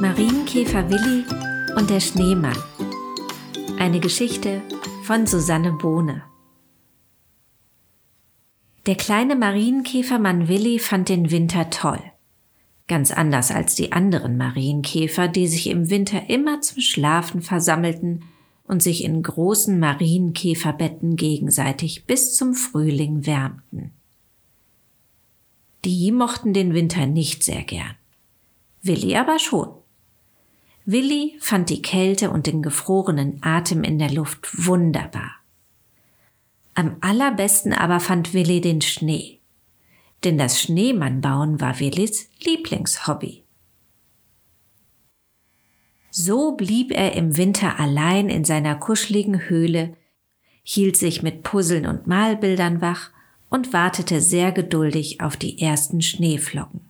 Marienkäfer Willi und der Schneemann. Eine Geschichte von Susanne Bohne. Der kleine Marienkäfermann Willi fand den Winter toll. Ganz anders als die anderen Marienkäfer, die sich im Winter immer zum Schlafen versammelten und sich in großen Marienkäferbetten gegenseitig bis zum Frühling wärmten. Die mochten den Winter nicht sehr gern. Willi aber schon. Willi fand die Kälte und den gefrorenen Atem in der Luft wunderbar. Am allerbesten aber fand Willi den Schnee. Denn das Schneemannbauen war Willis Lieblingshobby. So blieb er im Winter allein in seiner kuscheligen Höhle, hielt sich mit Puzzeln und Malbildern wach und wartete sehr geduldig auf die ersten Schneeflocken.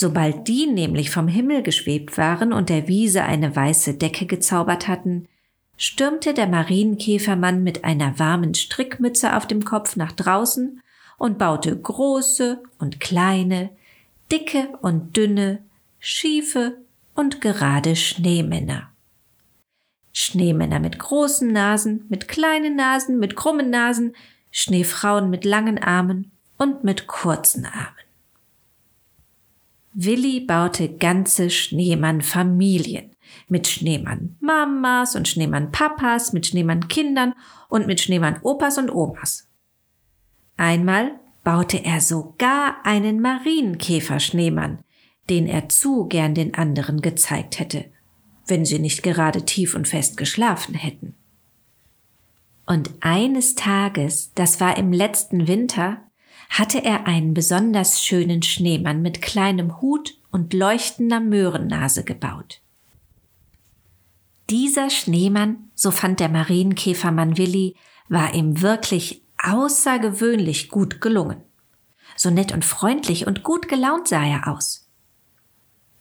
Sobald die nämlich vom Himmel geschwebt waren und der Wiese eine weiße Decke gezaubert hatten, stürmte der Marienkäfermann mit einer warmen Strickmütze auf dem Kopf nach draußen und baute große und kleine, dicke und dünne, schiefe und gerade Schneemänner. Schneemänner mit großen Nasen, mit kleinen Nasen, mit krummen Nasen, Schneefrauen mit langen Armen und mit kurzen Armen. Willi baute ganze Schneemann-Familien mit Schneemann-Mamas und Schneemann-Papas, mit Schneemann-Kindern und mit Schneemann-Opas und Omas. Einmal baute er sogar einen Marienkäfer-Schneemann, den er zu gern den anderen gezeigt hätte, wenn sie nicht gerade tief und fest geschlafen hätten. Und eines Tages, das war im letzten Winter, hatte er einen besonders schönen Schneemann mit kleinem Hut und leuchtender Möhrennase gebaut. Dieser Schneemann, so fand der Marienkäfermann Willi, war ihm wirklich außergewöhnlich gut gelungen. So nett und freundlich und gut gelaunt sah er aus.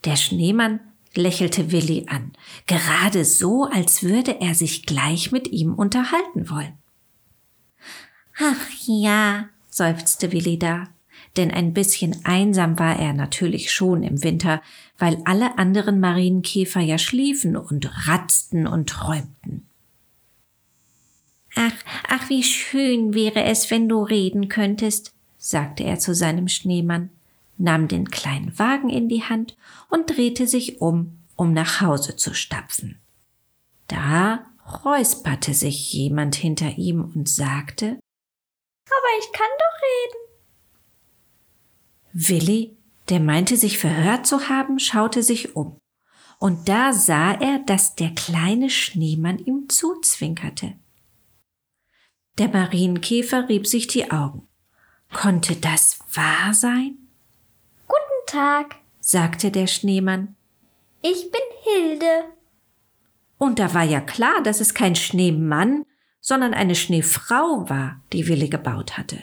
Der Schneemann lächelte Willi an, gerade so, als würde er sich gleich mit ihm unterhalten wollen. Ach ja, seufzte Willi da, denn ein bisschen einsam war er natürlich schon im Winter, weil alle anderen Marienkäfer ja schliefen und ratzten und träumten. Ach, ach, wie schön wäre es, wenn du reden könntest, sagte er zu seinem Schneemann, nahm den kleinen Wagen in die Hand und drehte sich um, um nach Hause zu stapfen. Da räusperte sich jemand hinter ihm und sagte aber ich kann doch reden. Willi, der meinte sich verhört zu haben, schaute sich um. Und da sah er, dass der kleine Schneemann ihm zuzwinkerte. Der Marienkäfer rieb sich die Augen. Konnte das wahr sein? Guten Tag, sagte der Schneemann. Ich bin Hilde. Und da war ja klar, dass es kein Schneemann, sondern eine Schneefrau war, die Willi gebaut hatte.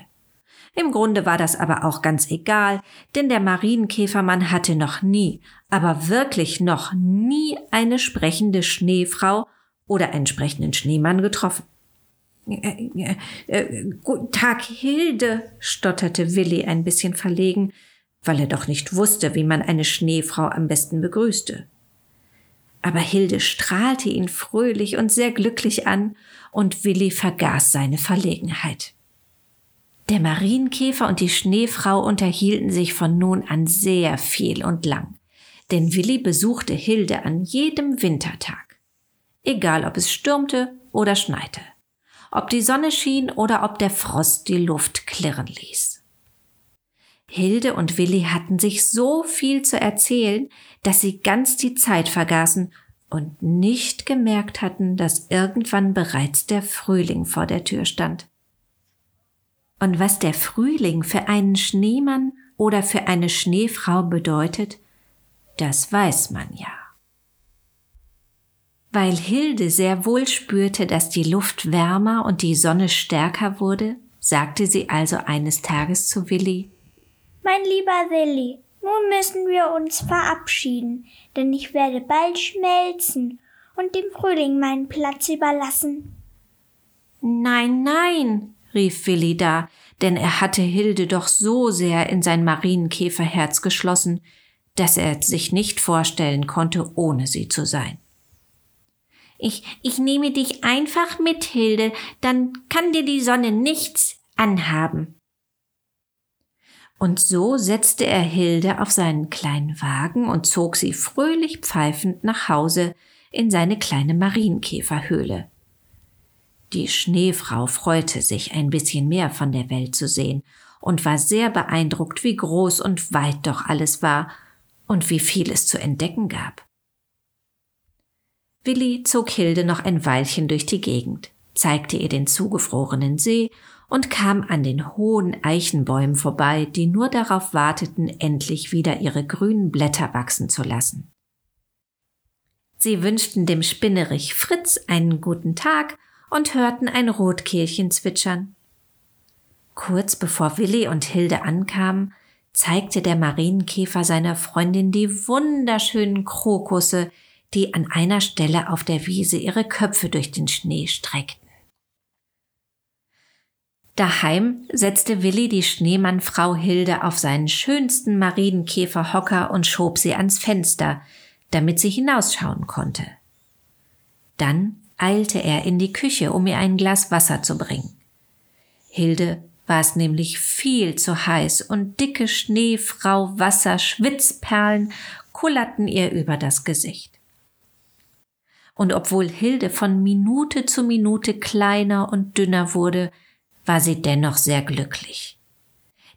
Im Grunde war das aber auch ganz egal, denn der Marienkäfermann hatte noch nie, aber wirklich noch nie eine sprechende Schneefrau oder einen sprechenden Schneemann getroffen. Äh, äh, äh, guten Tag, Hilde, stotterte Willi ein bisschen verlegen, weil er doch nicht wusste, wie man eine Schneefrau am besten begrüßte aber Hilde strahlte ihn fröhlich und sehr glücklich an, und Willi vergaß seine Verlegenheit. Der Marienkäfer und die Schneefrau unterhielten sich von nun an sehr viel und lang, denn Willi besuchte Hilde an jedem Wintertag. Egal ob es stürmte oder schneite, ob die Sonne schien oder ob der Frost die Luft klirren ließ. Hilde und Willi hatten sich so viel zu erzählen, dass sie ganz die Zeit vergaßen und nicht gemerkt hatten, dass irgendwann bereits der Frühling vor der Tür stand. Und was der Frühling für einen Schneemann oder für eine Schneefrau bedeutet, das weiß man ja. Weil Hilde sehr wohl spürte, dass die Luft wärmer und die Sonne stärker wurde, sagte sie also eines Tages zu Willi, mein lieber Willi, nun müssen wir uns verabschieden, denn ich werde bald schmelzen und dem Frühling meinen Platz überlassen. Nein, nein, rief Willi da, denn er hatte Hilde doch so sehr in sein Marienkäferherz geschlossen, dass er sich nicht vorstellen konnte, ohne sie zu sein. Ich, ich nehme dich einfach mit, Hilde, dann kann dir die Sonne nichts anhaben. Und so setzte er Hilde auf seinen kleinen Wagen und zog sie fröhlich pfeifend nach Hause in seine kleine Marienkäferhöhle. Die Schneefrau freute sich, ein bisschen mehr von der Welt zu sehen und war sehr beeindruckt, wie groß und weit doch alles war und wie viel es zu entdecken gab. Willi zog Hilde noch ein Weilchen durch die Gegend, zeigte ihr den zugefrorenen See und kam an den hohen Eichenbäumen vorbei, die nur darauf warteten, endlich wieder ihre grünen Blätter wachsen zu lassen. Sie wünschten dem Spinnerich Fritz einen guten Tag und hörten ein Rotkehlchen zwitschern. Kurz bevor Willi und Hilde ankamen, zeigte der Marienkäfer seiner Freundin die wunderschönen Krokusse, die an einer Stelle auf der Wiese ihre Köpfe durch den Schnee streckten. Daheim setzte Willi die Schneemannfrau Hilde auf seinen schönsten Marienkäferhocker und schob sie ans Fenster, damit sie hinausschauen konnte. Dann eilte er in die Küche, um ihr ein Glas Wasser zu bringen. Hilde war es nämlich viel zu heiß und dicke Schneefrau Wasser Schwitzperlen kullerten ihr über das Gesicht. Und obwohl Hilde von Minute zu Minute kleiner und dünner wurde, war sie dennoch sehr glücklich.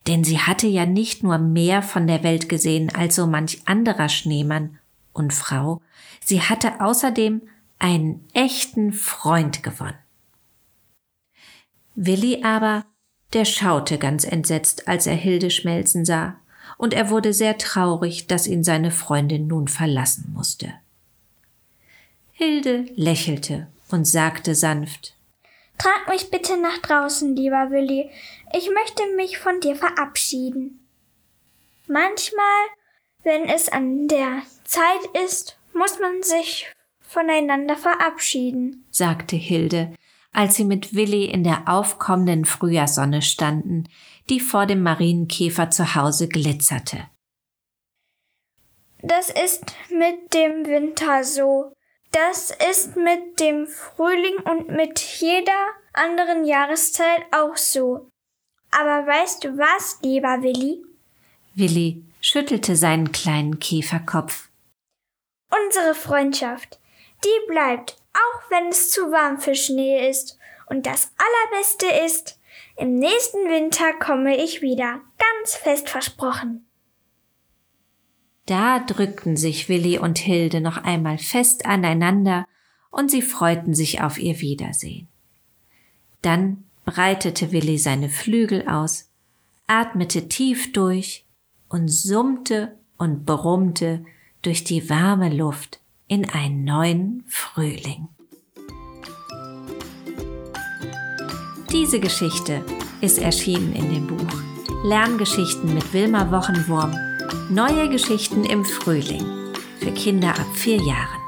Denn sie hatte ja nicht nur mehr von der Welt gesehen als so manch anderer Schneemann und Frau, sie hatte außerdem einen echten Freund gewonnen. Willi aber, der schaute ganz entsetzt, als er Hilde schmelzen sah, und er wurde sehr traurig, dass ihn seine Freundin nun verlassen musste. Hilde lächelte und sagte sanft Trag mich bitte nach draußen, lieber Willi. Ich möchte mich von dir verabschieden. Manchmal, wenn es an der Zeit ist, muss man sich voneinander verabschieden, sagte Hilde, als sie mit Willi in der aufkommenden Frühjahrssonne standen, die vor dem Marienkäfer zu Hause glitzerte. Das ist mit dem Winter so. Das ist mit dem Frühling und mit jeder anderen Jahreszeit auch so. Aber weißt du was, lieber Willi? Willi schüttelte seinen kleinen Käferkopf. Unsere Freundschaft, die bleibt, auch wenn es zu warm für Schnee ist. Und das Allerbeste ist, im nächsten Winter komme ich wieder, ganz fest versprochen. Da drückten sich Willi und Hilde noch einmal fest aneinander und sie freuten sich auf ihr Wiedersehen. Dann breitete Willi seine Flügel aus, atmete tief durch und summte und brummte durch die warme Luft in einen neuen Frühling. Diese Geschichte ist erschienen in dem Buch Lerngeschichten mit Wilma Wochenwurm Neue Geschichten im Frühling für Kinder ab vier Jahren.